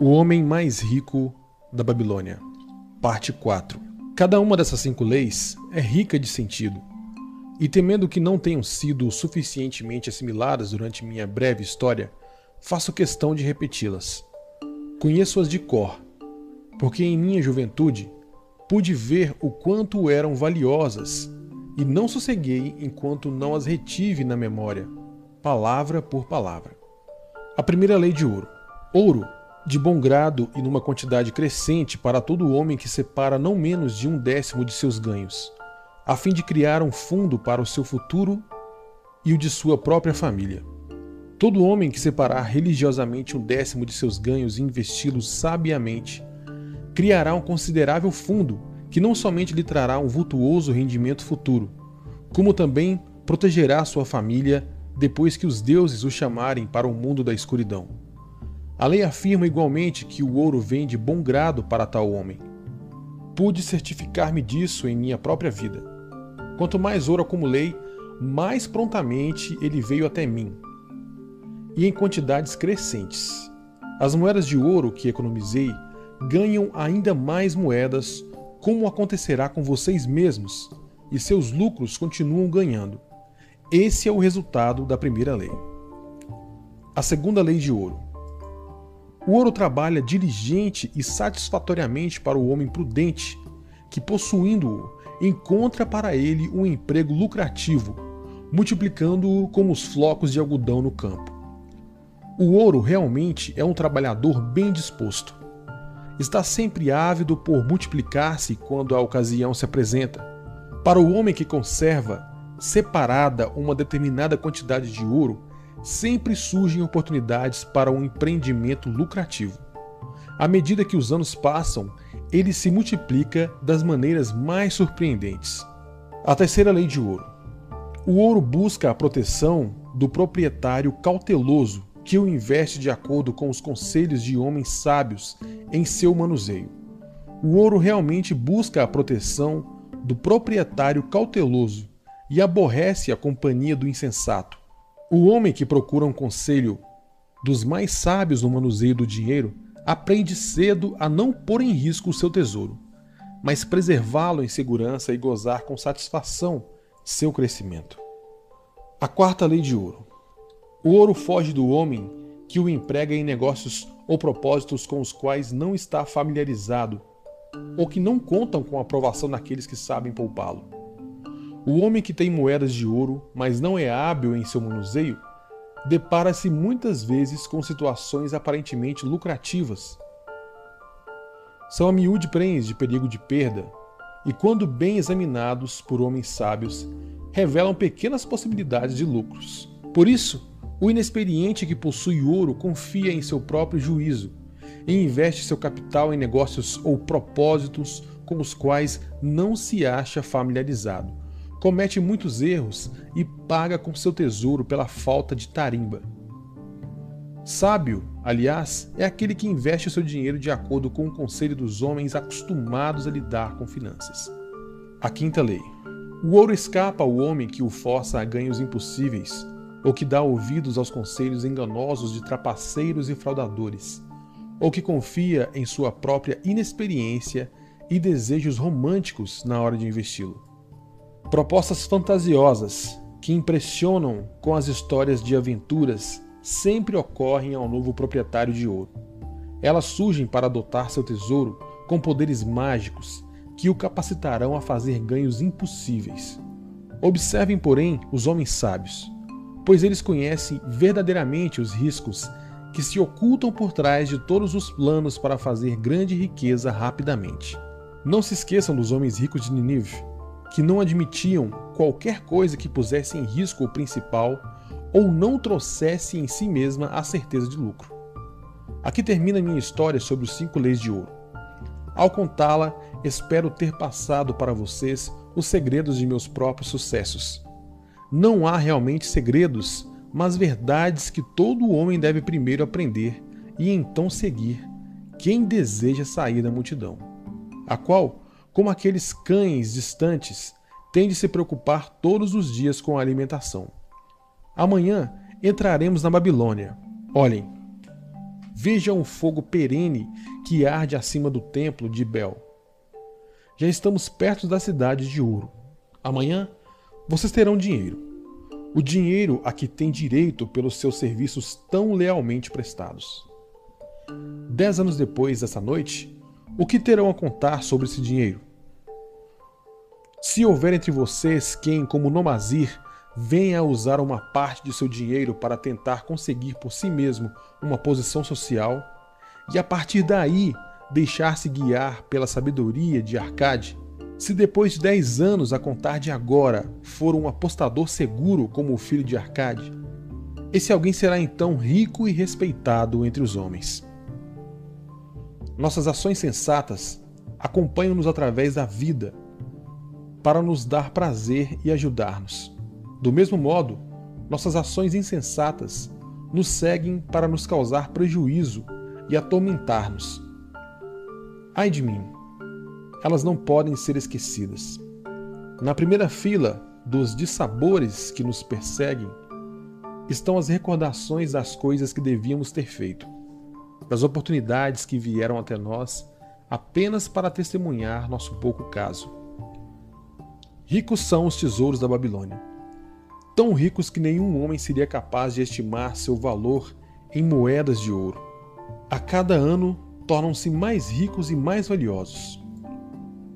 O homem mais rico da Babilônia. Parte 4. Cada uma dessas cinco leis é rica de sentido, e temendo que não tenham sido suficientemente assimiladas durante minha breve história, faço questão de repeti-las. Conheço-as de cor, porque em minha juventude pude ver o quanto eram valiosas e não sosseguei enquanto não as retive na memória, palavra por palavra. A primeira lei de ouro. Ouro, de bom grado e numa quantidade crescente para todo homem que separa não menos de um décimo de seus ganhos, a fim de criar um fundo para o seu futuro e o de sua própria família. Todo homem que separar religiosamente um décimo de seus ganhos e investi-los sabiamente, criará um considerável fundo que não somente lhe trará um vultuoso rendimento futuro, como também protegerá sua família depois que os deuses o chamarem para o mundo da escuridão. A lei afirma igualmente que o ouro vem de bom grado para tal homem. Pude certificar-me disso em minha própria vida. Quanto mais ouro acumulei, mais prontamente ele veio até mim, e em quantidades crescentes. As moedas de ouro que economizei ganham ainda mais moedas, como acontecerá com vocês mesmos, e seus lucros continuam ganhando. Esse é o resultado da primeira lei. A segunda lei de ouro. O ouro trabalha diligente e satisfatoriamente para o homem prudente, que possuindo-o, encontra para ele um emprego lucrativo, multiplicando-o como os flocos de algodão no campo. O ouro realmente é um trabalhador bem disposto. Está sempre ávido por multiplicar-se quando a ocasião se apresenta. Para o homem que conserva separada uma determinada quantidade de ouro, sempre surgem oportunidades para um empreendimento lucrativo. À medida que os anos passam, ele se multiplica das maneiras mais surpreendentes. A terceira lei de ouro. O ouro busca a proteção do proprietário cauteloso que o investe de acordo com os conselhos de homens sábios em seu manuseio. O ouro realmente busca a proteção do proprietário cauteloso e aborrece a companhia do insensato. O homem que procura um conselho dos mais sábios no manuseio do dinheiro aprende cedo a não pôr em risco o seu tesouro, mas preservá-lo em segurança e gozar com satisfação seu crescimento. A quarta lei de ouro. O ouro foge do homem que o emprega em negócios ou propósitos com os quais não está familiarizado ou que não contam com a aprovação daqueles que sabem poupá-lo. O homem que tem moedas de ouro, mas não é hábil em seu manuseio, depara-se muitas vezes com situações aparentemente lucrativas. São a miúde prens de perigo de perda, e quando bem examinados por homens sábios, revelam pequenas possibilidades de lucros. Por isso, o inexperiente que possui ouro confia em seu próprio juízo e investe seu capital em negócios ou propósitos com os quais não se acha familiarizado. Comete muitos erros e paga com seu tesouro pela falta de tarimba. Sábio, aliás, é aquele que investe o seu dinheiro de acordo com o conselho dos homens acostumados a lidar com finanças. A quinta lei. O ouro escapa ao homem que o força a ganhos impossíveis, ou que dá ouvidos aos conselhos enganosos de trapaceiros e fraudadores, ou que confia em sua própria inexperiência e desejos românticos na hora de investi-lo. Propostas fantasiosas que impressionam com as histórias de aventuras sempre ocorrem ao novo proprietário de ouro. Elas surgem para adotar seu tesouro com poderes mágicos que o capacitarão a fazer ganhos impossíveis. Observem, porém, os homens sábios pois eles conhecem verdadeiramente os riscos que se ocultam por trás de todos os planos para fazer grande riqueza rapidamente. Não se esqueçam dos homens ricos de Ninive, que não admitiam qualquer coisa que pusesse em risco o principal ou não trouxesse em si mesma a certeza de lucro. Aqui termina minha história sobre os cinco leis de ouro. Ao contá-la, espero ter passado para vocês os segredos de meus próprios sucessos não há realmente segredos, mas verdades que todo homem deve primeiro aprender e então seguir quem deseja sair da multidão, a qual, como aqueles cães distantes, tem de se preocupar todos os dias com a alimentação. Amanhã entraremos na Babilônia. Olhem, Veja um fogo perene que arde acima do templo de Bel. Já estamos perto da cidade de ouro. Amanhã vocês terão dinheiro. O dinheiro a que têm direito pelos seus serviços tão lealmente prestados. Dez anos depois dessa noite, o que terão a contar sobre esse dinheiro? Se houver entre vocês quem, como Nomazir, venha a usar uma parte de seu dinheiro para tentar conseguir por si mesmo uma posição social, e a partir daí deixar-se guiar pela sabedoria de Arcade, se depois de 10 anos a contar de agora for um apostador seguro como o filho de Arcade, esse alguém será então rico e respeitado entre os homens. Nossas ações sensatas acompanham-nos através da vida para nos dar prazer e ajudar-nos. Do mesmo modo, nossas ações insensatas nos seguem para nos causar prejuízo e atormentar-nos Ai de mim! Elas não podem ser esquecidas. Na primeira fila dos dissabores que nos perseguem estão as recordações das coisas que devíamos ter feito, das oportunidades que vieram até nós apenas para testemunhar nosso pouco caso. Ricos são os tesouros da Babilônia, tão ricos que nenhum homem seria capaz de estimar seu valor em moedas de ouro. A cada ano tornam-se mais ricos e mais valiosos.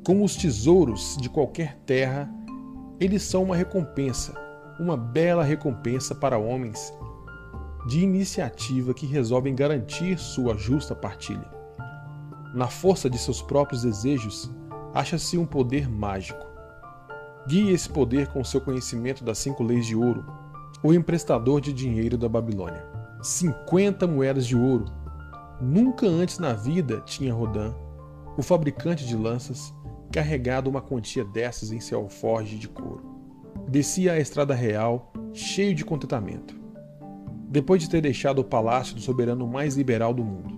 Como os tesouros de qualquer terra, eles são uma recompensa, uma bela recompensa para homens de iniciativa que resolvem garantir sua justa partilha. Na força de seus próprios desejos, acha-se um poder mágico. Guie esse poder com seu conhecimento das cinco leis de ouro, o emprestador de dinheiro da Babilônia. 50 moedas de ouro Nunca antes na vida tinha Rodin, o fabricante de lanças, carregado uma quantia dessas em seu alforje de couro. Descia a estrada real, cheio de contentamento. Depois de ter deixado o palácio do soberano mais liberal do mundo.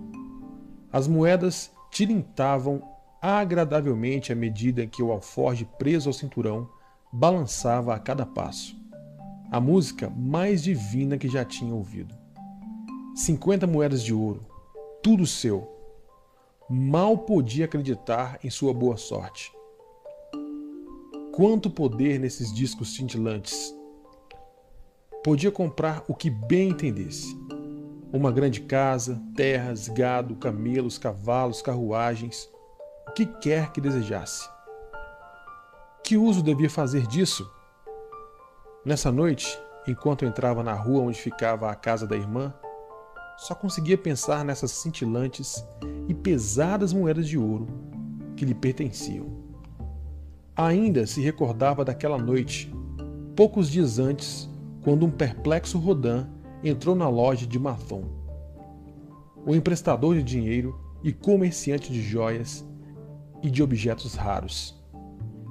As moedas tilintavam agradavelmente à medida que o alforje preso ao cinturão balançava a cada passo. A música mais divina que já tinha ouvido. Cinquenta moedas de ouro, tudo seu. Mal podia acreditar em sua boa sorte. Quanto poder nesses discos cintilantes! Podia comprar o que bem entendesse. Uma grande casa, terras, gado, camelos, cavalos, carruagens, o que quer que desejasse. Que uso devia fazer disso? Nessa noite, enquanto entrava na rua onde ficava a casa da irmã, só conseguia pensar nessas cintilantes e pesadas moedas de ouro que lhe pertenciam. Ainda se recordava daquela noite, poucos dias antes, quando um perplexo Rodin entrou na loja de Mathon. O emprestador de dinheiro e comerciante de joias e de objetos raros.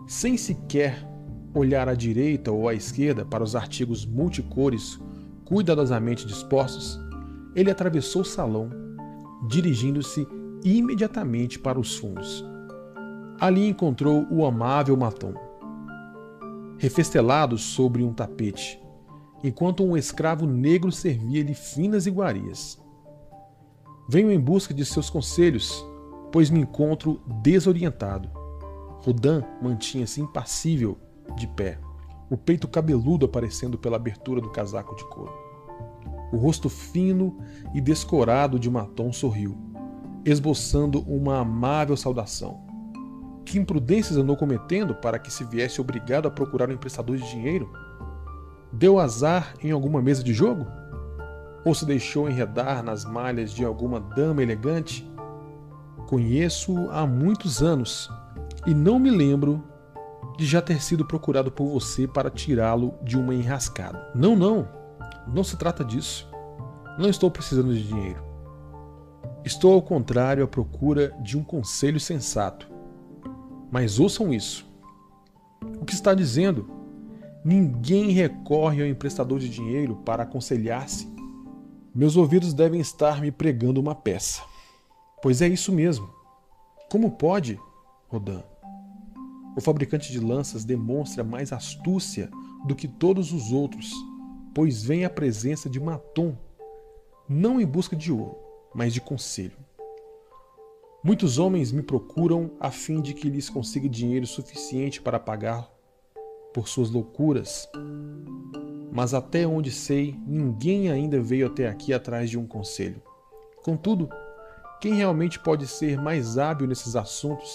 Sem sequer olhar à direita ou à esquerda para os artigos multicores cuidadosamente dispostos, ele atravessou o salão, dirigindo-se imediatamente para os fundos. Ali encontrou o amável Matom, refestelado sobre um tapete, enquanto um escravo negro servia-lhe finas iguarias. Venho em busca de seus conselhos, pois me encontro desorientado. Rodin mantinha-se impassível, de pé, o peito cabeludo aparecendo pela abertura do casaco de couro. O rosto fino e descorado de Maton sorriu, esboçando uma amável saudação. Que imprudências andou cometendo para que se viesse obrigado a procurar um emprestador de dinheiro? Deu azar em alguma mesa de jogo? Ou se deixou enredar nas malhas de alguma dama elegante? Conheço-o há muitos anos e não me lembro de já ter sido procurado por você para tirá-lo de uma enrascada. Não, não. Não se trata disso. Não estou precisando de dinheiro. Estou, ao contrário, à procura de um conselho sensato. Mas ouçam isso. O que está dizendo? Ninguém recorre ao emprestador de dinheiro para aconselhar-se. Meus ouvidos devem estar me pregando uma peça. Pois é isso mesmo. Como pode, Rodin? O fabricante de lanças demonstra mais astúcia do que todos os outros pois vem à presença de Matom, não em busca de ouro, mas de conselho. Muitos homens me procuram a fim de que lhes consiga dinheiro suficiente para pagar por suas loucuras, mas até onde sei, ninguém ainda veio até aqui atrás de um conselho. Contudo, quem realmente pode ser mais hábil nesses assuntos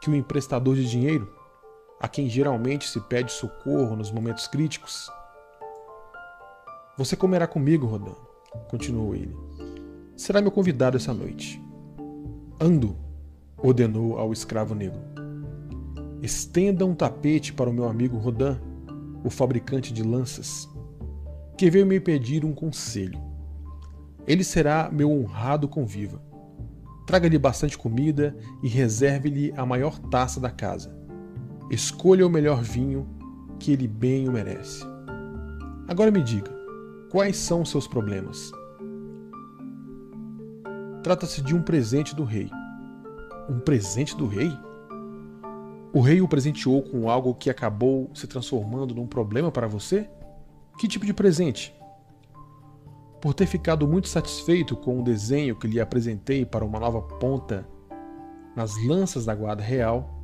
que o emprestador de dinheiro, a quem geralmente se pede socorro nos momentos críticos? Você comerá comigo, Rodan, continuou ele. Será meu convidado essa noite. Ando, ordenou ao escravo negro. Estenda um tapete para o meu amigo Rodan, o fabricante de lanças, que veio me pedir um conselho. Ele será meu honrado conviva. Traga-lhe bastante comida e reserve-lhe a maior taça da casa. Escolha o melhor vinho, que ele bem o merece. Agora me diga, quais são seus problemas? Trata-se de um presente do rei. Um presente do rei? O rei o presenteou com algo que acabou se transformando num problema para você? Que tipo de presente? Por ter ficado muito satisfeito com o desenho que lhe apresentei para uma nova ponta nas lanças da guarda real,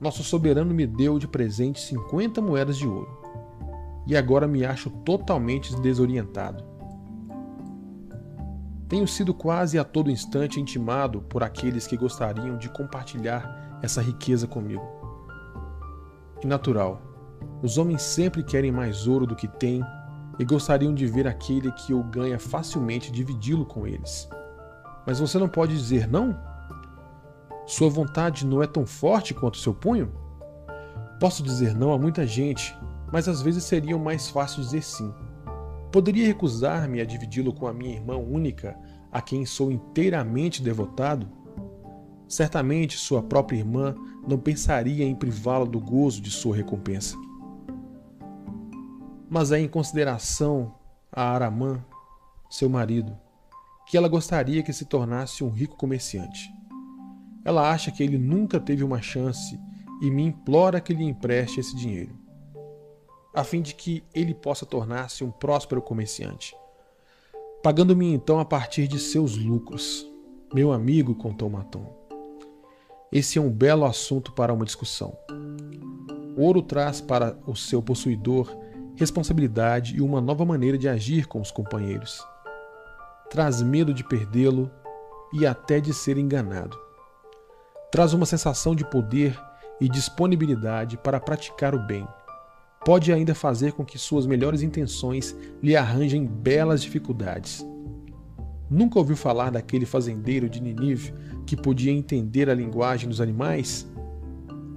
nosso soberano me deu de presente 50 moedas de ouro. E agora me acho totalmente desorientado. Tenho sido quase a todo instante intimado por aqueles que gostariam de compartilhar essa riqueza comigo. E natural, os homens sempre querem mais ouro do que têm e gostariam de ver aquele que o ganha facilmente dividi-lo com eles. Mas você não pode dizer não? Sua vontade não é tão forte quanto seu punho? Posso dizer não a muita gente, mas às vezes seria mais fácil dizer sim. Poderia recusar-me a dividi-lo com a minha irmã única, a quem sou inteiramente devotado? Certamente sua própria irmã não pensaria em privá-la do gozo de sua recompensa. Mas é em consideração a Aramã, seu marido, que ela gostaria que se tornasse um rico comerciante. Ela acha que ele nunca teve uma chance e me implora que lhe empreste esse dinheiro a fim de que ele possa tornar-se um próspero comerciante, pagando-me então a partir de seus lucros. Meu amigo, contou Maton. Esse é um belo assunto para uma discussão. Ouro traz para o seu possuidor responsabilidade e uma nova maneira de agir com os companheiros. Traz medo de perdê-lo e até de ser enganado. Traz uma sensação de poder e disponibilidade para praticar o bem pode ainda fazer com que suas melhores intenções lhe arranjem belas dificuldades. Nunca ouviu falar daquele fazendeiro de Ninive que podia entender a linguagem dos animais?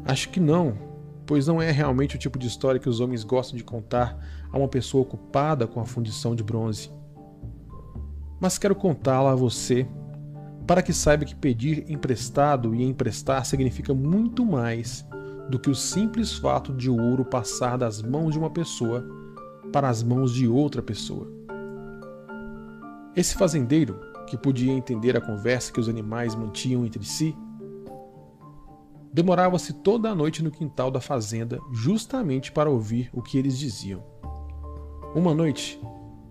Acho que não, pois não é realmente o tipo de história que os homens gostam de contar a uma pessoa ocupada com a fundição de bronze. Mas quero contá-la a você para que saiba que pedir emprestado e emprestar significa muito mais do que o simples fato de ouro passar das mãos de uma pessoa para as mãos de outra pessoa. Esse fazendeiro, que podia entender a conversa que os animais mantinham entre si, demorava-se toda a noite no quintal da fazenda justamente para ouvir o que eles diziam. Uma noite,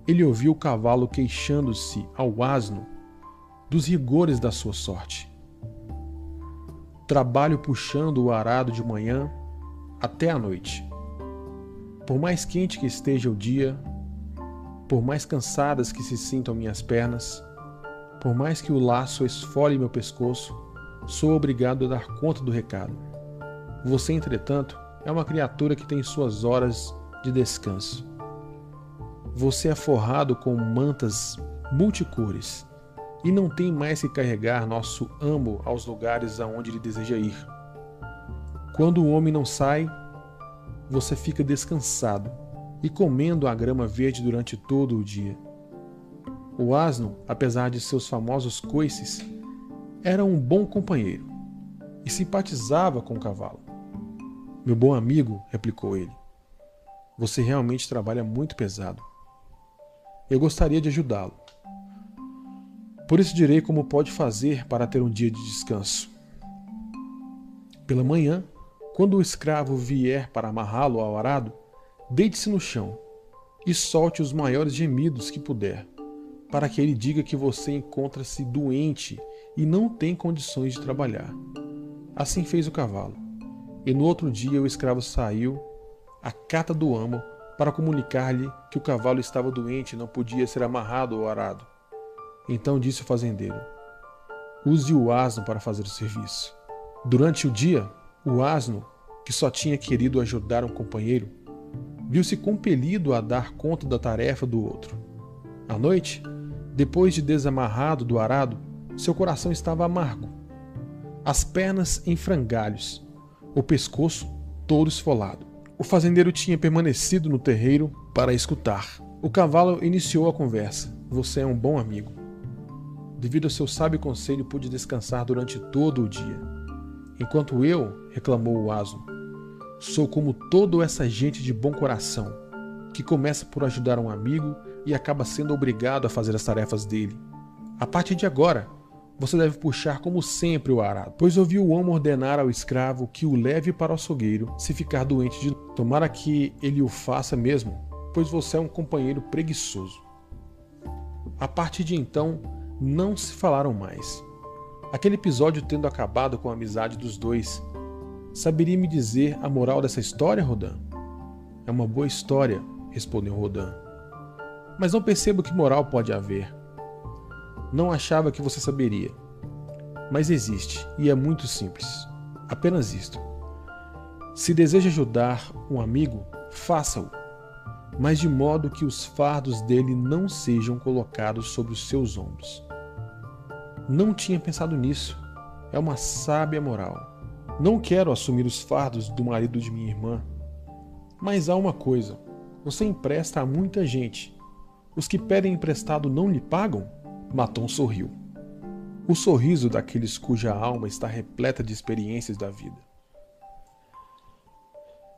ele ouviu o cavalo queixando-se ao asno dos rigores da sua sorte trabalho puxando o arado de manhã até a noite. Por mais quente que esteja o dia, por mais cansadas que se sintam minhas pernas, por mais que o laço esfole meu pescoço, sou obrigado a dar conta do recado. Você, entretanto, é uma criatura que tem suas horas de descanso. Você é forrado com mantas multicores e não tem mais que carregar nosso amo aos lugares aonde ele deseja ir. Quando o homem não sai, você fica descansado e comendo a grama verde durante todo o dia. O asno, apesar de seus famosos coices, era um bom companheiro e simpatizava com o cavalo. Meu bom amigo, replicou ele, você realmente trabalha muito pesado. Eu gostaria de ajudá-lo por isso direi como pode fazer para ter um dia de descanso. Pela manhã, quando o escravo vier para amarrá-lo ao arado, deite-se no chão e solte os maiores gemidos que puder, para que ele diga que você encontra-se doente e não tem condições de trabalhar. Assim fez o cavalo. E no outro dia o escravo saiu à cata do amo para comunicar-lhe que o cavalo estava doente e não podia ser amarrado ou arado. Então disse o fazendeiro: Use o asno para fazer o serviço. Durante o dia, o asno, que só tinha querido ajudar um companheiro, viu-se compelido a dar conta da tarefa do outro. À noite, depois de desamarrado do arado, seu coração estava amargo, as pernas em frangalhos, o pescoço todo esfolado. O fazendeiro tinha permanecido no terreiro para escutar. O cavalo iniciou a conversa. Você é um bom amigo. Devido ao seu sábio conselho, pude descansar durante todo o dia. Enquanto eu, reclamou o asno, sou como toda essa gente de bom coração, que começa por ajudar um amigo e acaba sendo obrigado a fazer as tarefas dele. A partir de agora, você deve puxar como sempre o arado, pois ouviu o homem ordenar ao escravo que o leve para o açougueiro se ficar doente de tomara que ele o faça mesmo, pois você é um companheiro preguiçoso. A partir de então, não se falaram mais. Aquele episódio tendo acabado com a amizade dos dois, saberia me dizer a moral dessa história, Rodan? É uma boa história, respondeu Rodan. Mas não percebo que moral pode haver. Não achava que você saberia. Mas existe, e é muito simples. Apenas isto. Se deseja ajudar um amigo, faça-o, mas de modo que os fardos dele não sejam colocados sobre os seus ombros. Não tinha pensado nisso. É uma sábia moral. Não quero assumir os fardos do marido de minha irmã. Mas há uma coisa: você empresta a muita gente. Os que pedem emprestado não lhe pagam? Maton sorriu. O sorriso daqueles cuja alma está repleta de experiências da vida.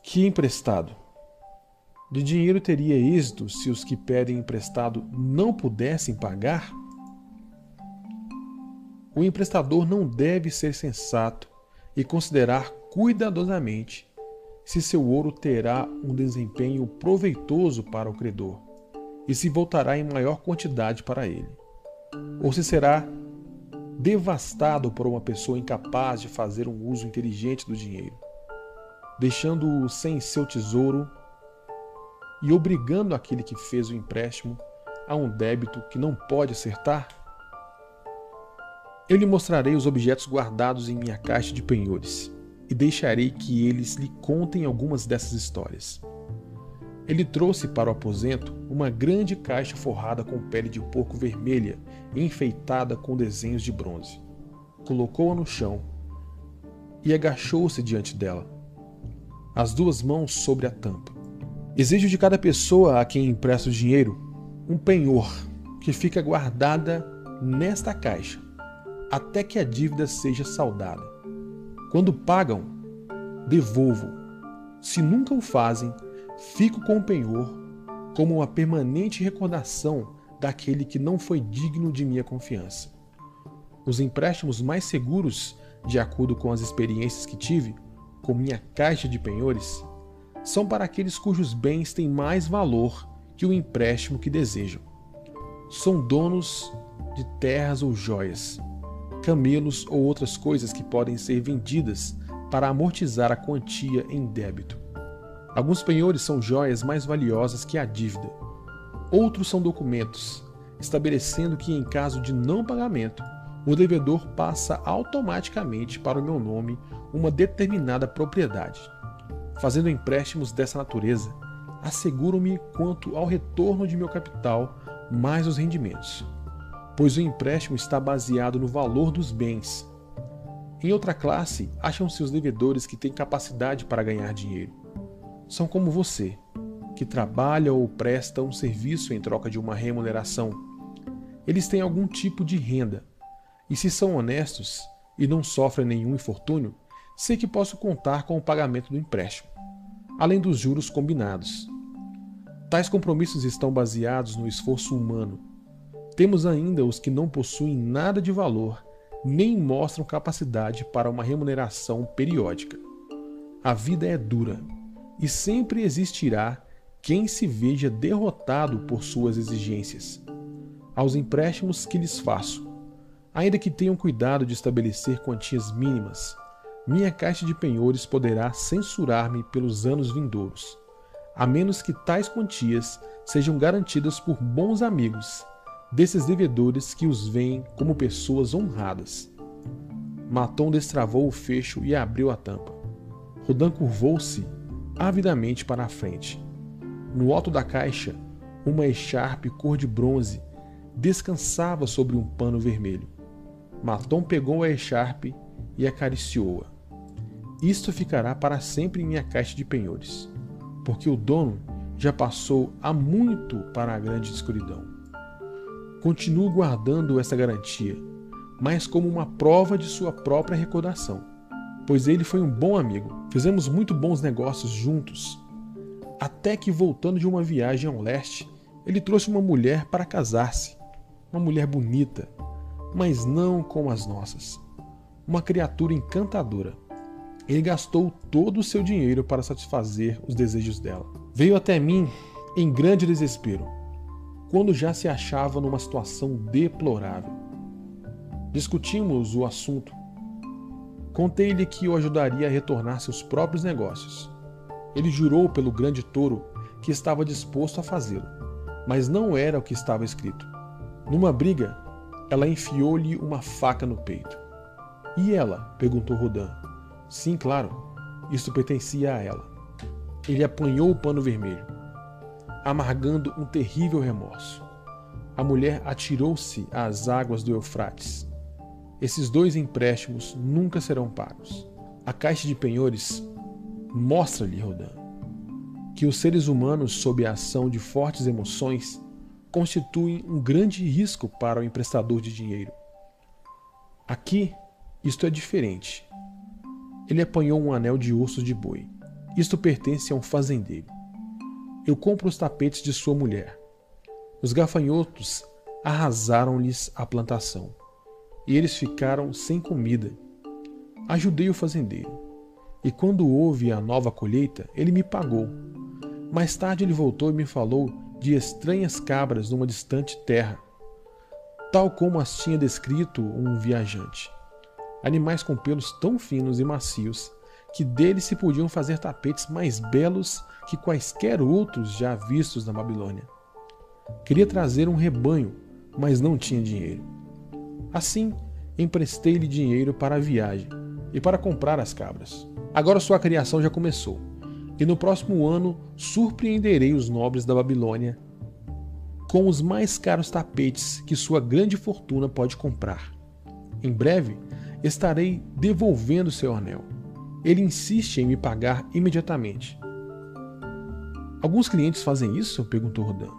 Que emprestado? De dinheiro teria êxito se os que pedem emprestado não pudessem pagar? O emprestador não deve ser sensato e considerar cuidadosamente se seu ouro terá um desempenho proveitoso para o credor e se voltará em maior quantidade para ele ou se será devastado por uma pessoa incapaz de fazer um uso inteligente do dinheiro, deixando-o sem seu tesouro e obrigando aquele que fez o empréstimo a um débito que não pode acertar? Eu lhe mostrarei os objetos guardados em minha caixa de penhores e deixarei que eles lhe contem algumas dessas histórias. Ele trouxe para o aposento uma grande caixa forrada com pele de porco vermelha enfeitada com desenhos de bronze. Colocou-a no chão e agachou-se diante dela, as duas mãos sobre a tampa. Exijo de cada pessoa a quem empresto dinheiro um penhor que fica guardada nesta caixa até que a dívida seja saldada. Quando pagam, devolvo. Se nunca o fazem, Fico com o penhor como uma permanente recordação daquele que não foi digno de minha confiança. Os empréstimos mais seguros, de acordo com as experiências que tive com minha caixa de penhores, são para aqueles cujos bens têm mais valor que o empréstimo que desejam. São donos de terras ou joias, camelos ou outras coisas que podem ser vendidas para amortizar a quantia em débito. Alguns penhores são joias mais valiosas que a dívida. Outros são documentos, estabelecendo que, em caso de não pagamento, o devedor passa automaticamente para o meu nome uma determinada propriedade. Fazendo empréstimos dessa natureza, asseguro-me quanto ao retorno de meu capital mais os rendimentos, pois o empréstimo está baseado no valor dos bens. Em outra classe, acham-se os devedores que têm capacidade para ganhar dinheiro são como você, que trabalha ou presta um serviço em troca de uma remuneração. Eles têm algum tipo de renda, e se são honestos e não sofrem nenhum infortúnio, sei que posso contar com o pagamento do empréstimo, além dos juros combinados. Tais compromissos estão baseados no esforço humano. Temos ainda os que não possuem nada de valor, nem mostram capacidade para uma remuneração periódica. A vida é dura e sempre existirá quem se veja derrotado por suas exigências. aos empréstimos que lhes faço, ainda que tenham cuidado de estabelecer quantias mínimas. Minha caixa de penhores poderá censurar-me pelos anos vindouros, a menos que tais quantias sejam garantidas por bons amigos desses devedores que os veem como pessoas honradas. Maton destravou o fecho e abriu a tampa. Rodan curvou-se avidamente para a frente. No alto da caixa, uma echarpe cor de bronze descansava sobre um pano vermelho. Maton pegou a echarpe e acariciou-a. Isto ficará para sempre em minha caixa de penhores, porque o dono já passou há muito para a grande escuridão. Continuo guardando essa garantia, mas como uma prova de sua própria recordação, pois ele foi um bom amigo. Fizemos muito bons negócios juntos, até que voltando de uma viagem ao leste, ele trouxe uma mulher para casar-se. Uma mulher bonita, mas não como as nossas. Uma criatura encantadora. Ele gastou todo o seu dinheiro para satisfazer os desejos dela. Veio até mim em grande desespero, quando já se achava numa situação deplorável. Discutimos o assunto. Contei-lhe que o ajudaria a retornar seus próprios negócios. Ele jurou pelo grande touro que estava disposto a fazê-lo, mas não era o que estava escrito. Numa briga, ela enfiou-lhe uma faca no peito. E ela? perguntou Rodan. Sim, claro. Isto pertencia a ela. Ele apanhou o pano vermelho, amargando um terrível remorso. A mulher atirou-se às águas do Eufrates. Esses dois empréstimos nunca serão pagos. A caixa de penhores mostra-lhe, Rodan, que os seres humanos, sob a ação de fortes emoções, constituem um grande risco para o emprestador de dinheiro. Aqui, isto é diferente. Ele apanhou um anel de ossos de boi. Isto pertence a um fazendeiro. Eu compro os tapetes de sua mulher. Os gafanhotos arrasaram-lhes a plantação, e eles ficaram sem comida. Ajudei o fazendeiro, e quando houve a nova colheita, ele me pagou. Mais tarde ele voltou e me falou de estranhas cabras numa distante terra, tal como as tinha descrito um viajante. Animais com pelos tão finos e macios que deles se podiam fazer tapetes mais belos que quaisquer outros já vistos na Babilônia. Queria trazer um rebanho, mas não tinha dinheiro. Assim, emprestei-lhe dinheiro para a viagem e para comprar as cabras. Agora sua criação já começou e no próximo ano surpreenderei os nobres da Babilônia com os mais caros tapetes que sua grande fortuna pode comprar. Em breve estarei devolvendo seu anel. Ele insiste em me pagar imediatamente. Alguns clientes fazem isso? perguntou Rodan.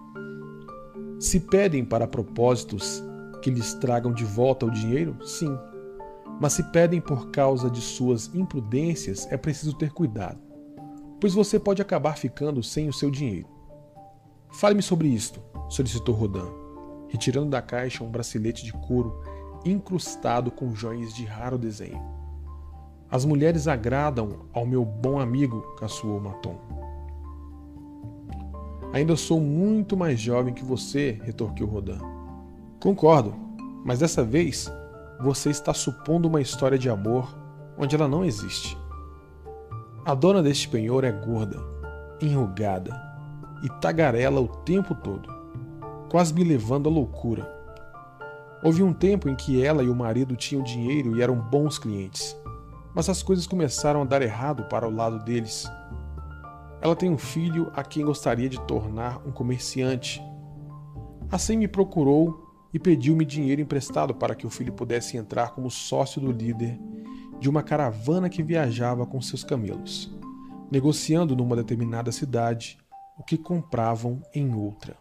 Se pedem para propósitos que lhes tragam de volta o dinheiro, sim. Mas se pedem por causa de suas imprudências, é preciso ter cuidado pois você pode acabar ficando sem o seu dinheiro. Fale-me sobre isto, solicitou Rodan, retirando da caixa um bracelete de couro incrustado com joias de raro desenho. As mulheres agradam ao meu bom amigo, caçoou Maton. Ainda sou muito mais jovem que você, retorquiu Rodan. Concordo, mas dessa vez você está supondo uma história de amor onde ela não existe. A dona deste penhor é gorda, enrugada e tagarela o tempo todo, quase me levando à loucura. Houve um tempo em que ela e o marido tinham dinheiro e eram bons clientes, mas as coisas começaram a dar errado para o lado deles. Ela tem um filho a quem gostaria de tornar um comerciante. Assim me procurou e pediu-me dinheiro emprestado para que o filho pudesse entrar como sócio do líder de uma caravana que viajava com seus camelos, negociando numa determinada cidade o que compravam em outra.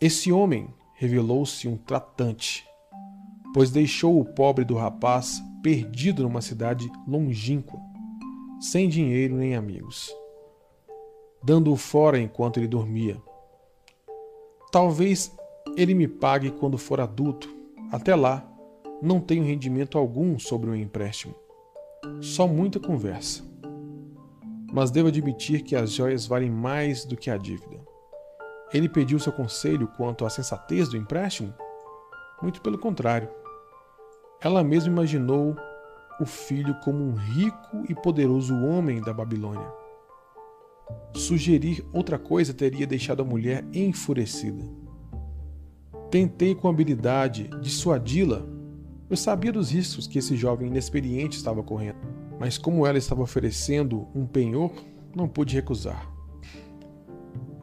Esse homem revelou-se um tratante, pois deixou o pobre do rapaz perdido numa cidade longínqua, sem dinheiro nem amigos, dando-o fora enquanto ele dormia. Talvez ele me pague quando for adulto. Até lá, não tenho rendimento algum sobre o empréstimo. Só muita conversa. Mas devo admitir que as joias valem mais do que a dívida. Ele pediu seu conselho quanto à sensatez do empréstimo? Muito pelo contrário. Ela mesma imaginou o filho como um rico e poderoso homem da Babilônia. Sugerir outra coisa teria deixado a mulher enfurecida. Tentei com habilidade dissuadi-la. Eu sabia dos riscos que esse jovem inexperiente estava correndo, mas como ela estava oferecendo um penhor, não pude recusar.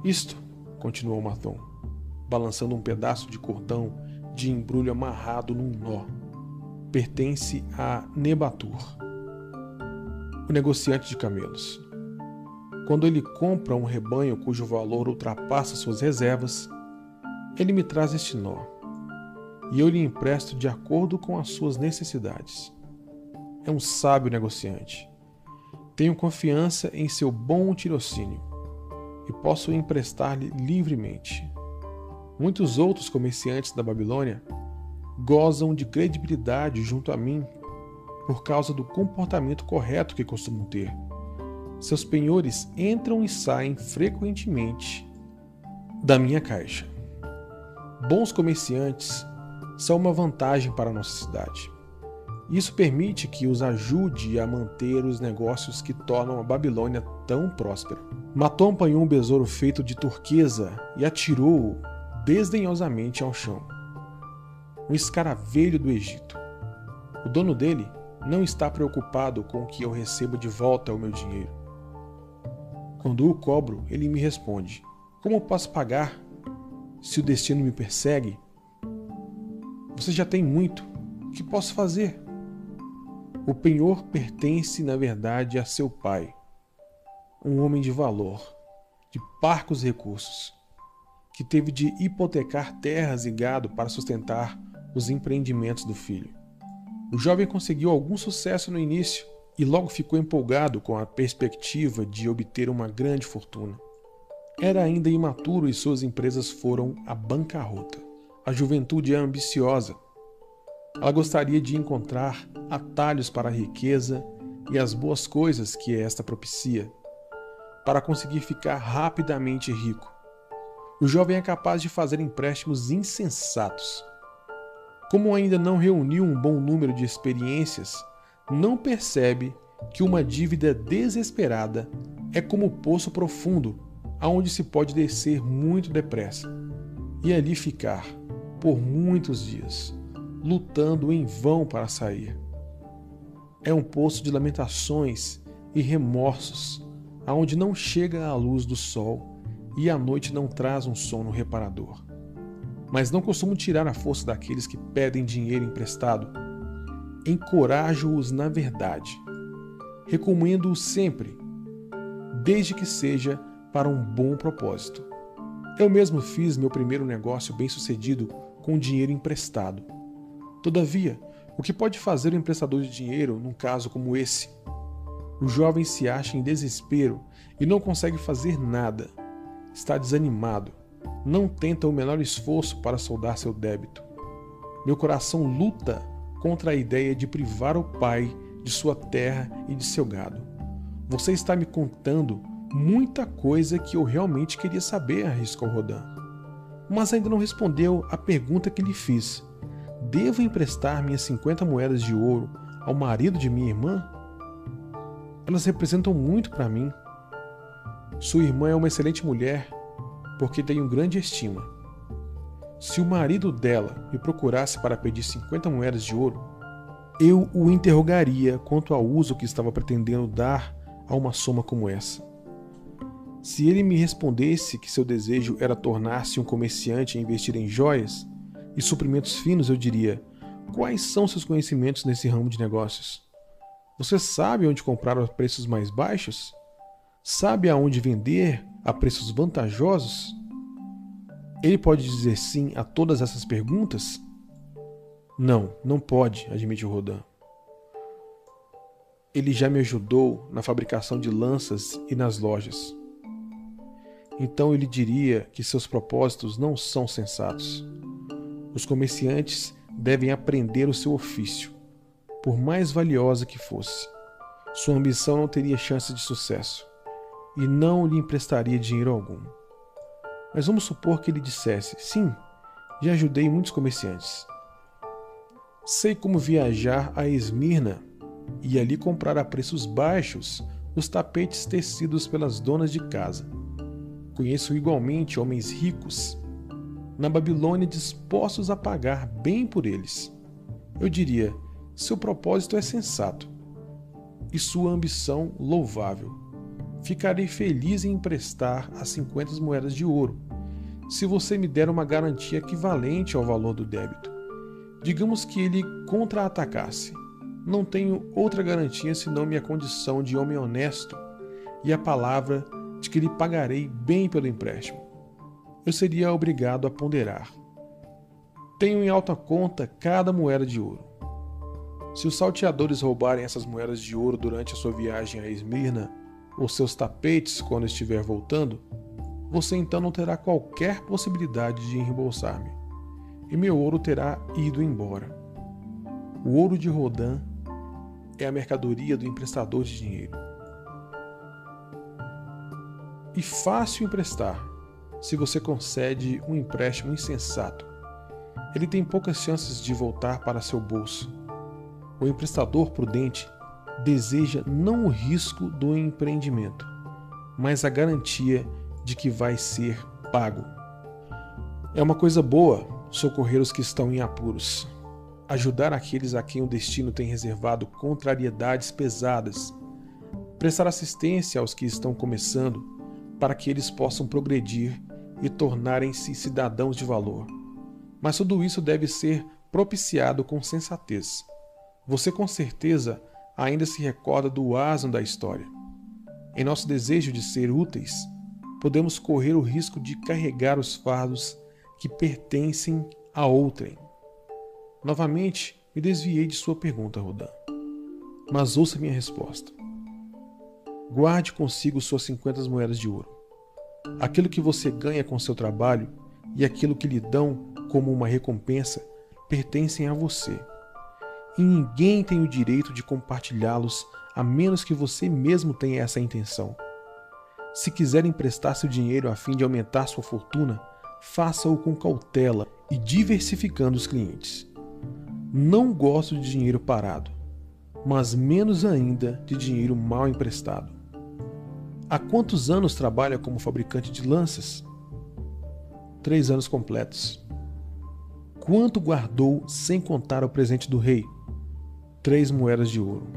Isto, continuou Maton, balançando um pedaço de cordão de embrulho amarrado num nó, pertence a Nebatur, o negociante de camelos. Quando ele compra um rebanho cujo valor ultrapassa suas reservas, ele me traz este nó, e eu lhe empresto de acordo com as suas necessidades. É um sábio negociante. Tenho confiança em seu bom tirocínio e posso emprestar-lhe livremente. Muitos outros comerciantes da Babilônia gozam de credibilidade junto a mim por causa do comportamento correto que costumam ter. Seus penhores entram e saem frequentemente da minha caixa. Bons comerciantes são uma vantagem para a nossa cidade. Isso permite que os ajude a manter os negócios que tornam a Babilônia tão próspera. Matom apanhou um besouro feito de turquesa e atirou-o desdenhosamente ao chão. Um escaravelho do Egito. O dono dele não está preocupado com o que eu recebo de volta ao meu dinheiro. Quando o cobro, ele me responde: Como posso pagar se o destino me persegue? Você já tem muito. O que posso fazer? O penhor pertence, na verdade, a seu pai, um homem de valor, de parcos recursos, que teve de hipotecar terras e gado para sustentar os empreendimentos do filho. O jovem conseguiu algum sucesso no início e logo ficou empolgado com a perspectiva de obter uma grande fortuna. Era ainda imaturo e suas empresas foram à bancarrota. A juventude é ambiciosa. Ela gostaria de encontrar atalhos para a riqueza e as boas coisas que esta propicia, para conseguir ficar rapidamente rico. O jovem é capaz de fazer empréstimos insensatos. Como ainda não reuniu um bom número de experiências, não percebe que uma dívida desesperada é como o poço profundo, aonde se pode descer muito depressa e ali ficar por muitos dias, lutando em vão para sair é um poço de lamentações e remorsos, aonde não chega a luz do sol e a noite não traz um sono reparador. Mas não costumo tirar a força daqueles que pedem dinheiro emprestado. Encorajo-os na verdade. Recomendo-os sempre, desde que seja para um bom propósito. Eu mesmo fiz meu primeiro negócio bem-sucedido com dinheiro emprestado. Todavia, o que pode fazer o emprestador de dinheiro num caso como esse? O jovem se acha em desespero e não consegue fazer nada. Está desanimado. Não tenta o menor esforço para soldar seu débito. Meu coração luta contra a ideia de privar o pai de sua terra e de seu gado. Você está me contando muita coisa que eu realmente queria saber, arriscou Rodan. Mas ainda não respondeu à pergunta que lhe fiz. Devo emprestar minhas 50 moedas de ouro ao marido de minha irmã? Elas representam muito para mim. Sua irmã é uma excelente mulher, porque tenho grande estima. Se o marido dela me procurasse para pedir 50 moedas de ouro, eu o interrogaria quanto ao uso que estava pretendendo dar a uma soma como essa. Se ele me respondesse que seu desejo era tornar-se um comerciante e investir em joias, e suprimentos finos, eu diria: quais são seus conhecimentos nesse ramo de negócios? Você sabe onde comprar a preços mais baixos? Sabe aonde vender a preços vantajosos? Ele pode dizer sim a todas essas perguntas? Não, não pode, admite Rodin. Ele já me ajudou na fabricação de lanças e nas lojas. Então ele diria que seus propósitos não são sensatos. Os comerciantes devem aprender o seu ofício, por mais valiosa que fosse. Sua ambição não teria chance de sucesso e não lhe emprestaria dinheiro algum. Mas vamos supor que ele dissesse: Sim, já ajudei muitos comerciantes. Sei como viajar a Esmirna e ali comprar a preços baixos os tapetes tecidos pelas donas de casa. Conheço igualmente homens ricos na Babilônia dispostos a pagar bem por eles. Eu diria: seu propósito é sensato e sua ambição louvável. Ficarei feliz em emprestar as 50 moedas de ouro, se você me der uma garantia equivalente ao valor do débito. Digamos que ele contra-atacasse. Não tenho outra garantia senão minha condição de homem honesto e a palavra de que lhe pagarei bem pelo empréstimo. Eu seria obrigado a ponderar. Tenho em alta conta cada moeda de ouro. Se os salteadores roubarem essas moedas de ouro durante a sua viagem a Esmirna, ou seus tapetes quando estiver voltando, você então não terá qualquer possibilidade de reembolsar-me e meu ouro terá ido embora. O ouro de Rodin é a mercadoria do emprestador de dinheiro. E fácil emprestar, se você concede um empréstimo insensato. Ele tem poucas chances de voltar para seu bolso. O emprestador prudente deseja não o risco do empreendimento, mas a garantia de que vai ser pago. É uma coisa boa socorrer os que estão em apuros, ajudar aqueles a quem o destino tem reservado contrariedades pesadas, prestar assistência aos que estão começando, para que eles possam progredir e tornarem-se cidadãos de valor. Mas tudo isso deve ser propiciado com sensatez. Você com certeza ainda se recorda do asno da história. Em nosso desejo de ser úteis, podemos correr o risco de carregar os fardos que pertencem a outrem. Novamente, me desviei de sua pergunta, Rodan. Mas ouça minha resposta. Guarde consigo suas 50 moedas de ouro. Aquilo que você ganha com seu trabalho e aquilo que lhe dão como uma recompensa pertencem a você. E ninguém tem o direito de compartilhá-los a menos que você mesmo tenha essa intenção. Se quiser emprestar seu dinheiro a fim de aumentar sua fortuna, faça-o com cautela e diversificando os clientes. Não gosto de dinheiro parado, mas menos ainda de dinheiro mal emprestado. Há quantos anos trabalha como fabricante de lanças? Três anos completos. Quanto guardou sem contar o presente do rei? Três moedas de ouro.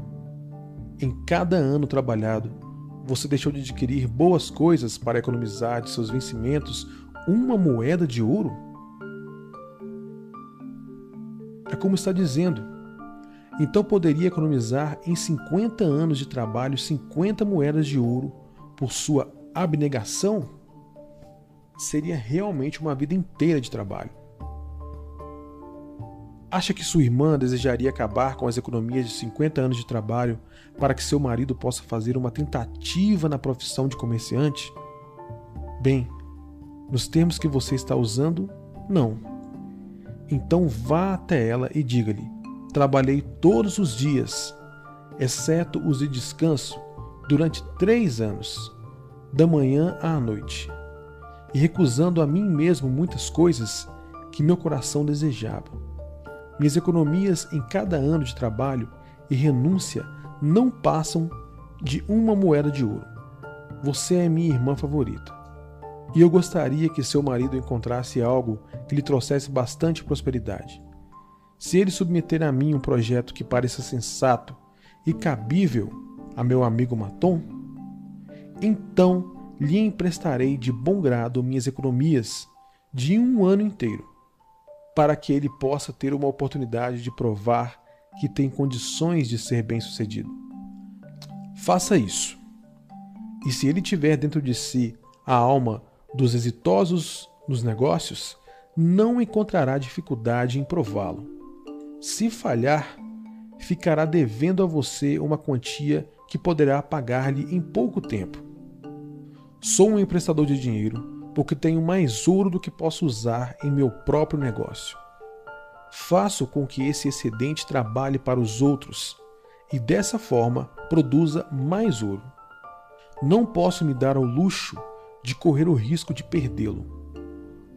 Em cada ano trabalhado, você deixou de adquirir boas coisas para economizar de seus vencimentos uma moeda de ouro? É como está dizendo. Então poderia economizar em 50 anos de trabalho 50 moedas de ouro por sua abnegação? Seria realmente uma vida inteira de trabalho. Acha que sua irmã desejaria acabar com as economias de 50 anos de trabalho para que seu marido possa fazer uma tentativa na profissão de comerciante? Bem, nos termos que você está usando, não. Então vá até ela e diga-lhe: Trabalhei todos os dias, exceto os de descanso, durante três anos, da manhã à noite, e recusando a mim mesmo muitas coisas que meu coração desejava. Minhas economias em cada ano de trabalho e renúncia não passam de uma moeda de ouro. Você é minha irmã favorita. E eu gostaria que seu marido encontrasse algo que lhe trouxesse bastante prosperidade. Se ele submeter a mim um projeto que pareça sensato e cabível a meu amigo Maton, então lhe emprestarei de bom grado minhas economias de um ano inteiro, para que ele possa ter uma oportunidade de provar que tem condições de ser bem-sucedido. Faça isso. E se ele tiver dentro de si a alma dos exitosos nos negócios, não encontrará dificuldade em prová-lo. Se falhar, ficará devendo a você uma quantia que poderá pagar-lhe em pouco tempo. Sou um emprestador de dinheiro porque tenho mais ouro do que posso usar em meu próprio negócio. Faço com que esse excedente trabalhe para os outros e dessa forma produza mais ouro. Não posso me dar ao luxo de correr o risco de perdê-lo.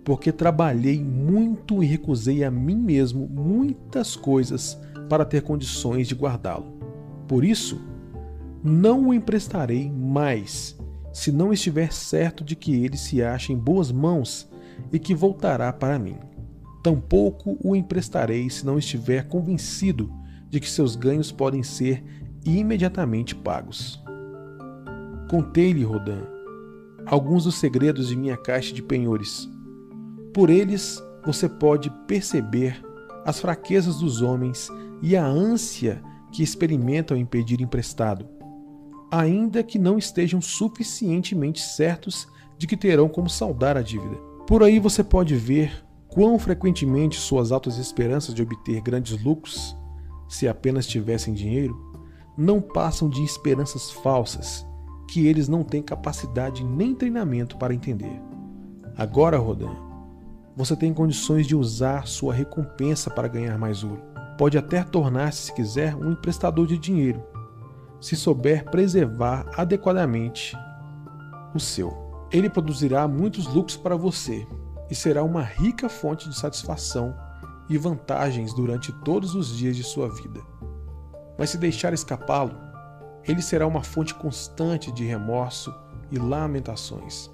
porque trabalhei muito e recusei a mim mesmo muitas coisas para ter condições de guardá-lo. Por isso, não o emprestarei mais, se não estiver certo de que ele se acha em boas mãos e que voltará para mim. Tampouco o emprestarei se não estiver convencido de que seus ganhos podem ser imediatamente pagos. Contei-lhe, Rodin, alguns dos segredos de minha caixa de penhores. Por eles você pode perceber as fraquezas dos homens e a ânsia que experimentam em pedir emprestado, ainda que não estejam suficientemente certos de que terão como saldar a dívida. Por aí você pode ver quão frequentemente suas altas esperanças de obter grandes lucros, se apenas tivessem dinheiro, não passam de esperanças falsas que eles não têm capacidade nem treinamento para entender. Agora, Rodan, você tem condições de usar sua recompensa para ganhar mais ouro. Pode até tornar-se, se quiser, um emprestador de dinheiro, se souber preservar adequadamente o seu. Ele produzirá muitos lucros para você e será uma rica fonte de satisfação e vantagens durante todos os dias de sua vida mas se deixar escapá-lo, ele será uma fonte constante de remorso e lamentações.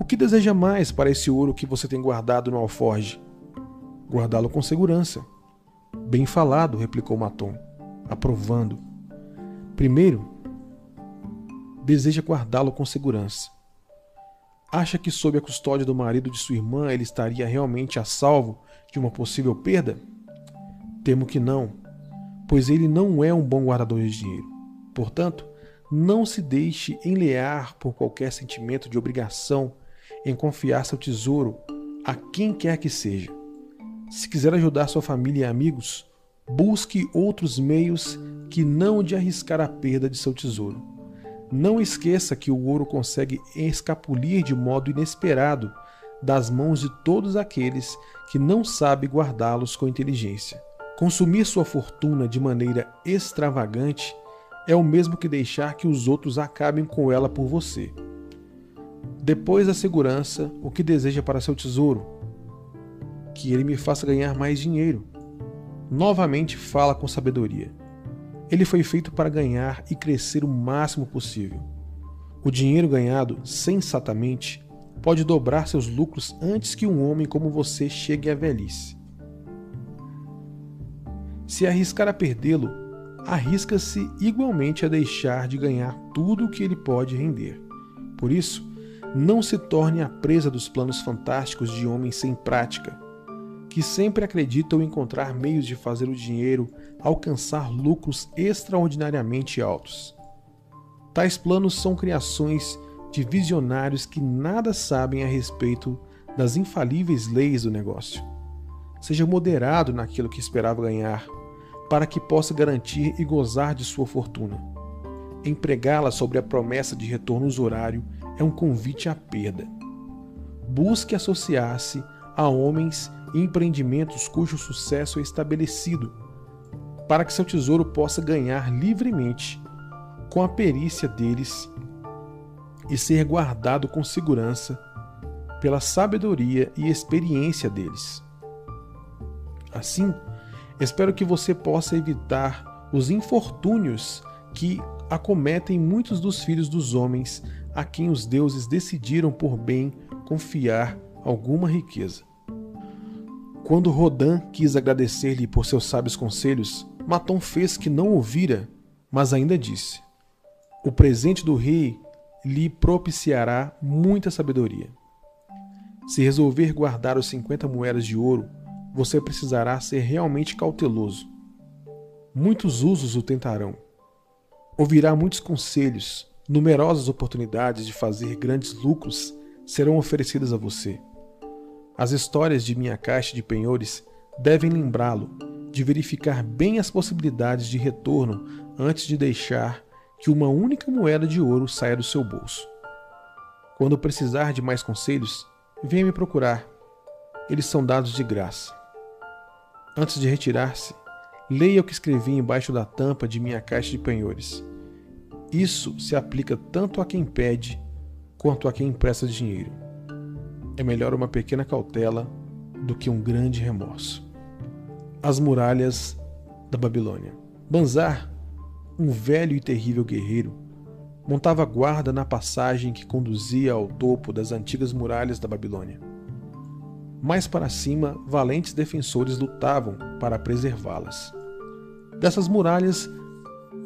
O que deseja mais para esse ouro que você tem guardado no alforge? Guardá-lo com segurança. Bem falado, replicou Maton, aprovando. Primeiro, deseja guardá-lo com segurança. Acha que sob a custódia do marido de sua irmã ele estaria realmente a salvo de uma possível perda? Temo que não pois ele não é um bom guardador de dinheiro. Portanto, não se deixe enlear por qualquer sentimento de obrigação em confiar seu tesouro a quem quer que seja. Se quiser ajudar sua família e amigos, busque outros meios que não de arriscar a perda de seu tesouro. Não esqueça que o ouro consegue escapulir de modo inesperado das mãos de todos aqueles que não sabem guardá-los com inteligência. Consumir sua fortuna de maneira extravagante é o mesmo que deixar que os outros acabem com ela por você. Depois da segurança, o que deseja para seu tesouro? Que ele me faça ganhar mais dinheiro. Novamente fala com sabedoria. Ele foi feito para ganhar e crescer o máximo possível. O dinheiro ganhado sensatamente pode dobrar seus lucros antes que um homem como você chegue à velhice. Se arriscar a perdê-lo, arrisca-se igualmente a deixar de ganhar tudo o que ele pode render. Por isso, não se torne a presa dos planos fantásticos de homens sem prática, que sempre acreditam encontrar meios de fazer o dinheiro alcançar lucros extraordinariamente altos. Tais planos são criações de visionários que nada sabem a respeito das infalíveis leis do negócio. Seja moderado naquilo que esperava ganhar para que possa garantir e gozar de sua fortuna. Empregá-la sobre a promessa de retorno usurário é um convite à perda. Busque associar-se a homens empreendimentos cujo sucesso é estabelecido, para que seu tesouro possa ganhar livremente com a perícia deles e ser guardado com segurança pela sabedoria e experiência deles. Assim, Espero que você possa evitar os infortúnios que acometem muitos dos filhos dos homens a quem os deuses decidiram por bem confiar alguma riqueza. Quando Rodin quis agradecer-lhe por seus sábios conselhos, Maton fez que não ouvira, mas ainda disse: O presente do rei lhe propiciará muita sabedoria. Se resolver guardar os 50 moedas de ouro você precisará ser realmente cauteloso. Muitos usos o tentarão. Ouvirá muitos conselhos, numerosas oportunidades de fazer grandes lucros serão oferecidas a você. As histórias de minha caixa de penhores devem lembrá-lo de verificar bem as possibilidades de retorno antes de deixar que uma única moeda de ouro saia do seu bolso. Quando precisar de mais conselhos, venha me procurar. Eles são dados de graça. Antes de retirar-se, leia o que escrevi embaixo da tampa de minha caixa de penhores. Isso se aplica tanto a quem pede quanto a quem empresta dinheiro. É melhor uma pequena cautela do que um grande remorso. As muralhas da Babilônia. Banzar, um velho e terrível guerreiro, montava guarda na passagem que conduzia ao topo das antigas muralhas da Babilônia. Mais para cima, valentes defensores lutavam para preservá-las. Dessas muralhas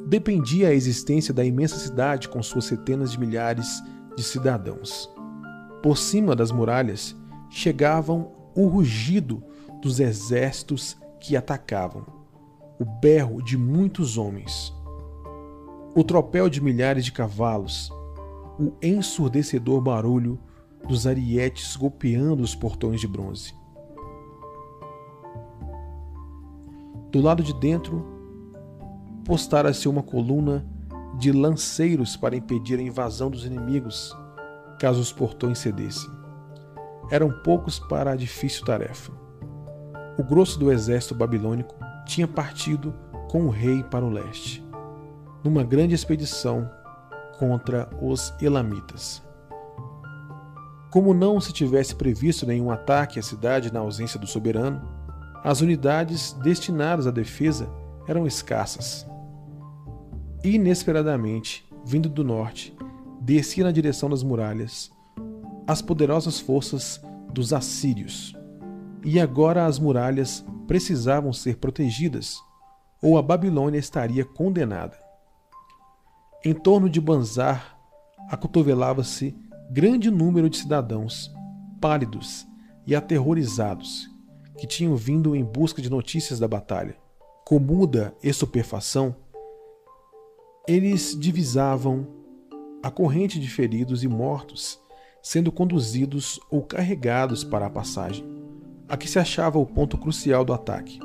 dependia a existência da imensa cidade com suas centenas de milhares de cidadãos. Por cima das muralhas chegavam o rugido dos exércitos que atacavam, o berro de muitos homens, o tropel de milhares de cavalos, o ensurdecedor barulho dos arietes golpeando os portões de bronze. Do lado de dentro, postara-se uma coluna de lanceiros para impedir a invasão dos inimigos, caso os portões cedessem. Eram poucos para a difícil tarefa. O grosso do exército babilônico tinha partido com o rei para o leste, numa grande expedição contra os elamitas. Como não se tivesse previsto nenhum ataque à cidade na ausência do soberano, as unidades destinadas à defesa eram escassas. Inesperadamente, vindo do norte, descia na direção das muralhas as poderosas forças dos assírios. E agora as muralhas precisavam ser protegidas, ou a Babilônia estaria condenada. Em torno de Banzar acotovelava-se grande número de cidadãos, pálidos e aterrorizados, que tinham vindo em busca de notícias da batalha. Com muda estupefação, eles divisavam a corrente de feridos e mortos sendo conduzidos ou carregados para a passagem. Aqui se achava o ponto crucial do ataque.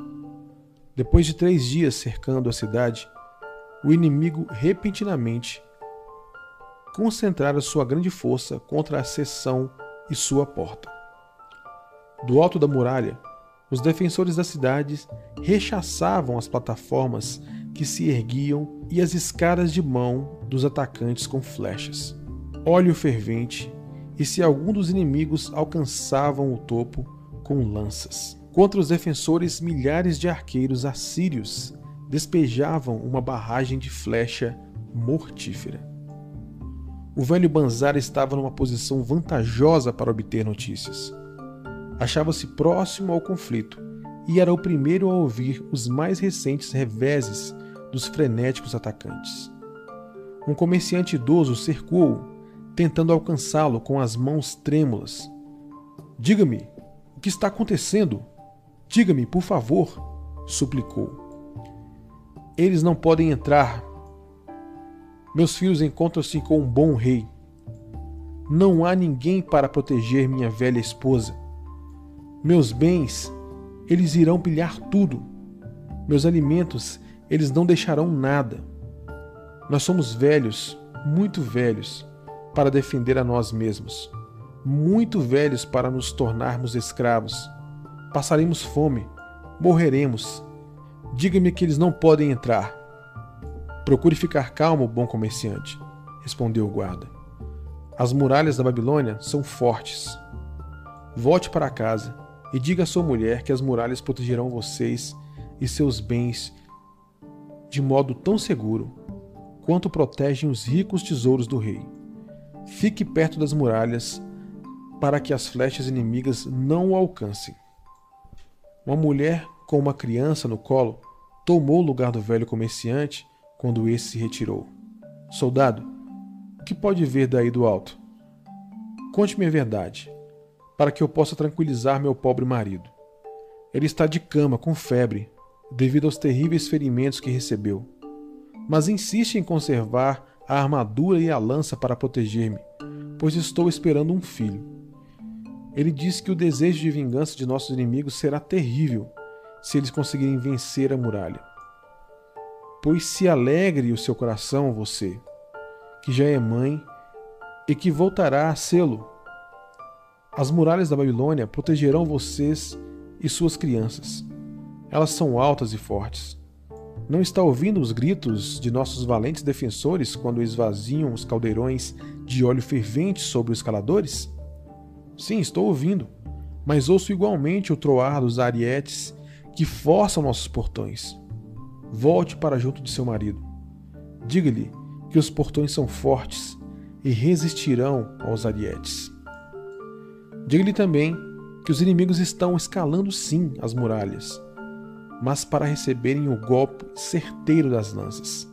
Depois de três dias cercando a cidade, o inimigo repentinamente concentrara sua grande força contra a seção e sua porta. Do alto da muralha, os defensores da cidade rechaçavam as plataformas que se erguiam e as escadas de mão dos atacantes com flechas. Óleo fervente, e se algum dos inimigos alcançavam o topo com lanças. Contra os defensores, milhares de arqueiros assírios despejavam uma barragem de flecha mortífera. O velho Banzar estava numa posição vantajosa para obter notícias. Achava-se próximo ao conflito e era o primeiro a ouvir os mais recentes reveses dos frenéticos atacantes. Um comerciante idoso cercou-o, tentando alcançá-lo com as mãos trêmulas. Diga-me, o que está acontecendo? Diga-me, por favor, suplicou. Eles não podem entrar, meus filhos encontram-se com um bom rei. Não há ninguém para proteger minha velha esposa. Meus bens, eles irão pilhar tudo. Meus alimentos, eles não deixarão nada. Nós somos velhos, muito velhos, para defender a nós mesmos, muito velhos para nos tornarmos escravos. Passaremos fome, morreremos. Diga-me que eles não podem entrar. Procure ficar calmo, bom comerciante, respondeu o guarda. As muralhas da Babilônia são fortes. Volte para casa e diga à sua mulher que as muralhas protegerão vocês e seus bens de modo tão seguro quanto protegem os ricos tesouros do rei. Fique perto das muralhas para que as flechas inimigas não o alcancem. Uma mulher com uma criança no colo tomou o lugar do velho comerciante quando esse se retirou. Soldado, o que pode ver daí do alto? Conte-me a verdade, para que eu possa tranquilizar meu pobre marido. Ele está de cama, com febre, devido aos terríveis ferimentos que recebeu. Mas insiste em conservar a armadura e a lança para proteger-me, pois estou esperando um filho. Ele diz que o desejo de vingança de nossos inimigos será terrível se eles conseguirem vencer a muralha pois se alegre o seu coração, você, que já é mãe e que voltará a sê-lo. As muralhas da Babilônia protegerão vocês e suas crianças. Elas são altas e fortes. Não está ouvindo os gritos de nossos valentes defensores quando esvaziam os caldeirões de óleo fervente sobre os escaladores? Sim, estou ouvindo, mas ouço igualmente o troar dos arietes que forçam nossos portões. Volte para junto de seu marido. Diga-lhe que os portões são fortes e resistirão aos arietes. Diga-lhe também que os inimigos estão escalando sim as muralhas, mas para receberem o golpe certeiro das lanças.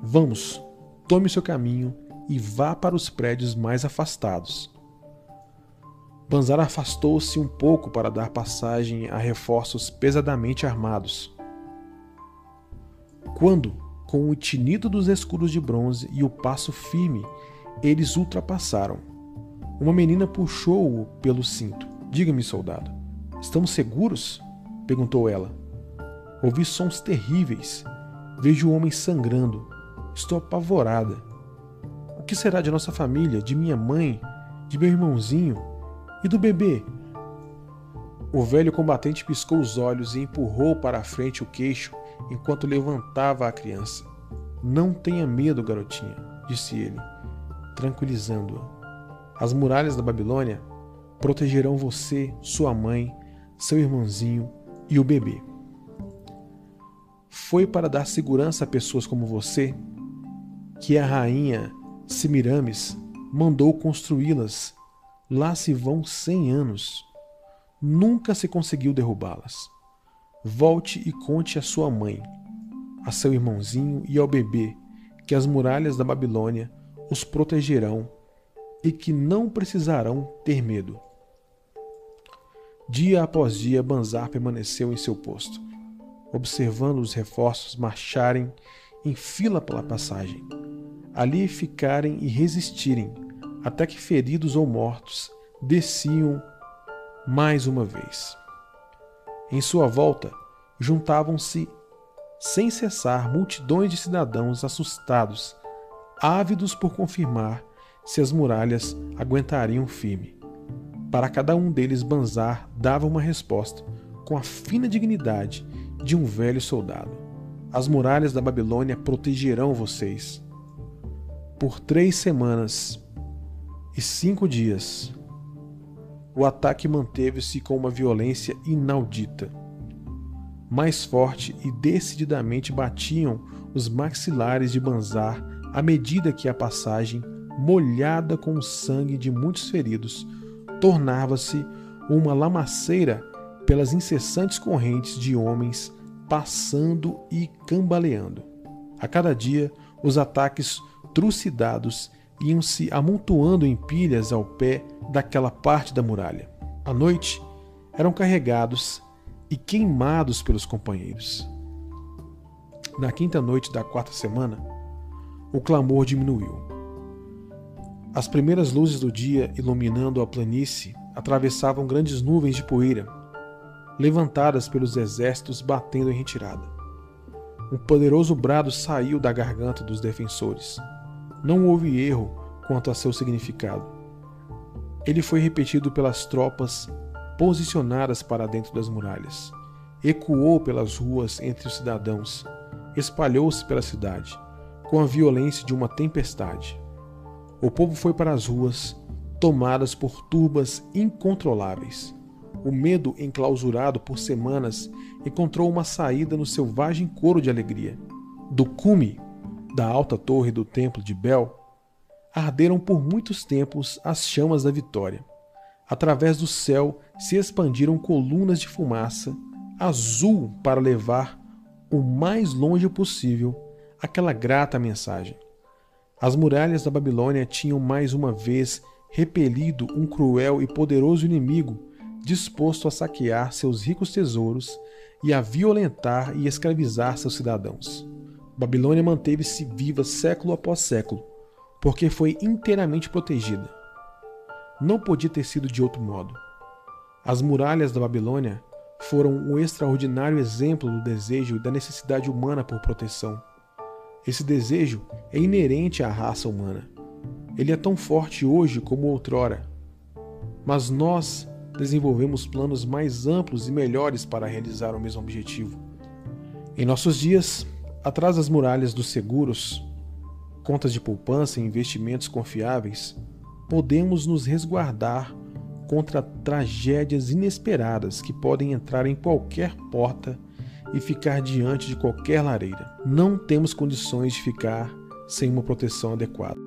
Vamos, tome seu caminho e vá para os prédios mais afastados. Banzar afastou-se um pouco para dar passagem a reforços pesadamente armados. Quando, com o tinido dos escudos de bronze e o passo firme, eles ultrapassaram. Uma menina puxou-o pelo cinto. Diga-me, soldado, estamos seguros? Perguntou ela. Ouvi sons terríveis. Vejo o homem sangrando. Estou apavorada. O que será de nossa família, de minha mãe, de meu irmãozinho e do bebê? O velho combatente piscou os olhos e empurrou para a frente o queixo enquanto levantava a criança. Não tenha medo, garotinha, disse ele, tranquilizando-a. As muralhas da Babilônia protegerão você, sua mãe, seu irmãozinho e o bebê. Foi para dar segurança a pessoas como você que a rainha Semiramis mandou construí-las. Lá se vão cem anos. Nunca se conseguiu derrubá-las. Volte e conte à sua mãe, a seu irmãozinho e ao bebê que as muralhas da Babilônia os protegerão e que não precisarão ter medo. Dia após dia, Banzar permaneceu em seu posto, observando os reforços marcharem em fila pela passagem, ali ficarem e resistirem, até que feridos ou mortos desciam mais uma vez. Em sua volta, juntavam-se sem cessar multidões de cidadãos assustados, ávidos por confirmar se as muralhas aguentariam firme. Para cada um deles, Banzar dava uma resposta com a fina dignidade de um velho soldado. As muralhas da Babilônia protegerão vocês. Por três semanas e cinco dias, o ataque manteve-se com uma violência inaudita. Mais forte e decididamente batiam os maxilares de Banzar à medida que a passagem, molhada com o sangue de muitos feridos, tornava-se uma lamaceira pelas incessantes correntes de homens passando e cambaleando. A cada dia, os ataques trucidados iam se amontoando em pilhas ao pé daquela parte da muralha. À noite, eram carregados e queimados pelos companheiros. Na quinta noite da quarta semana, o clamor diminuiu. As primeiras luzes do dia iluminando a planície atravessavam grandes nuvens de poeira, levantadas pelos exércitos batendo em retirada. Um poderoso brado saiu da garganta dos defensores. Não houve erro quanto a seu significado. Ele foi repetido pelas tropas posicionadas para dentro das muralhas. Ecoou pelas ruas entre os cidadãos, espalhou-se pela cidade, com a violência de uma tempestade o povo foi para as ruas, tomadas por turbas incontroláveis. O medo, enclausurado por semanas, encontrou uma saída no selvagem coro de alegria. Do cume da alta torre do templo de Bel, arderam por muitos tempos as chamas da vitória. Através do céu se expandiram colunas de fumaça, azul para levar o mais longe possível aquela grata mensagem. As muralhas da Babilônia tinham mais uma vez repelido um cruel e poderoso inimigo disposto a saquear seus ricos tesouros e a violentar e escravizar seus cidadãos. Babilônia manteve-se viva século após século, porque foi inteiramente protegida. Não podia ter sido de outro modo. As muralhas da Babilônia foram um extraordinário exemplo do desejo e da necessidade humana por proteção. Esse desejo é inerente à raça humana. Ele é tão forte hoje como outrora. Mas nós desenvolvemos planos mais amplos e melhores para realizar o mesmo objetivo. Em nossos dias, atrás das muralhas dos seguros, contas de poupança e investimentos confiáveis, podemos nos resguardar contra tragédias inesperadas que podem entrar em qualquer porta e ficar diante de qualquer lareira. Não temos condições de ficar sem uma proteção adequada.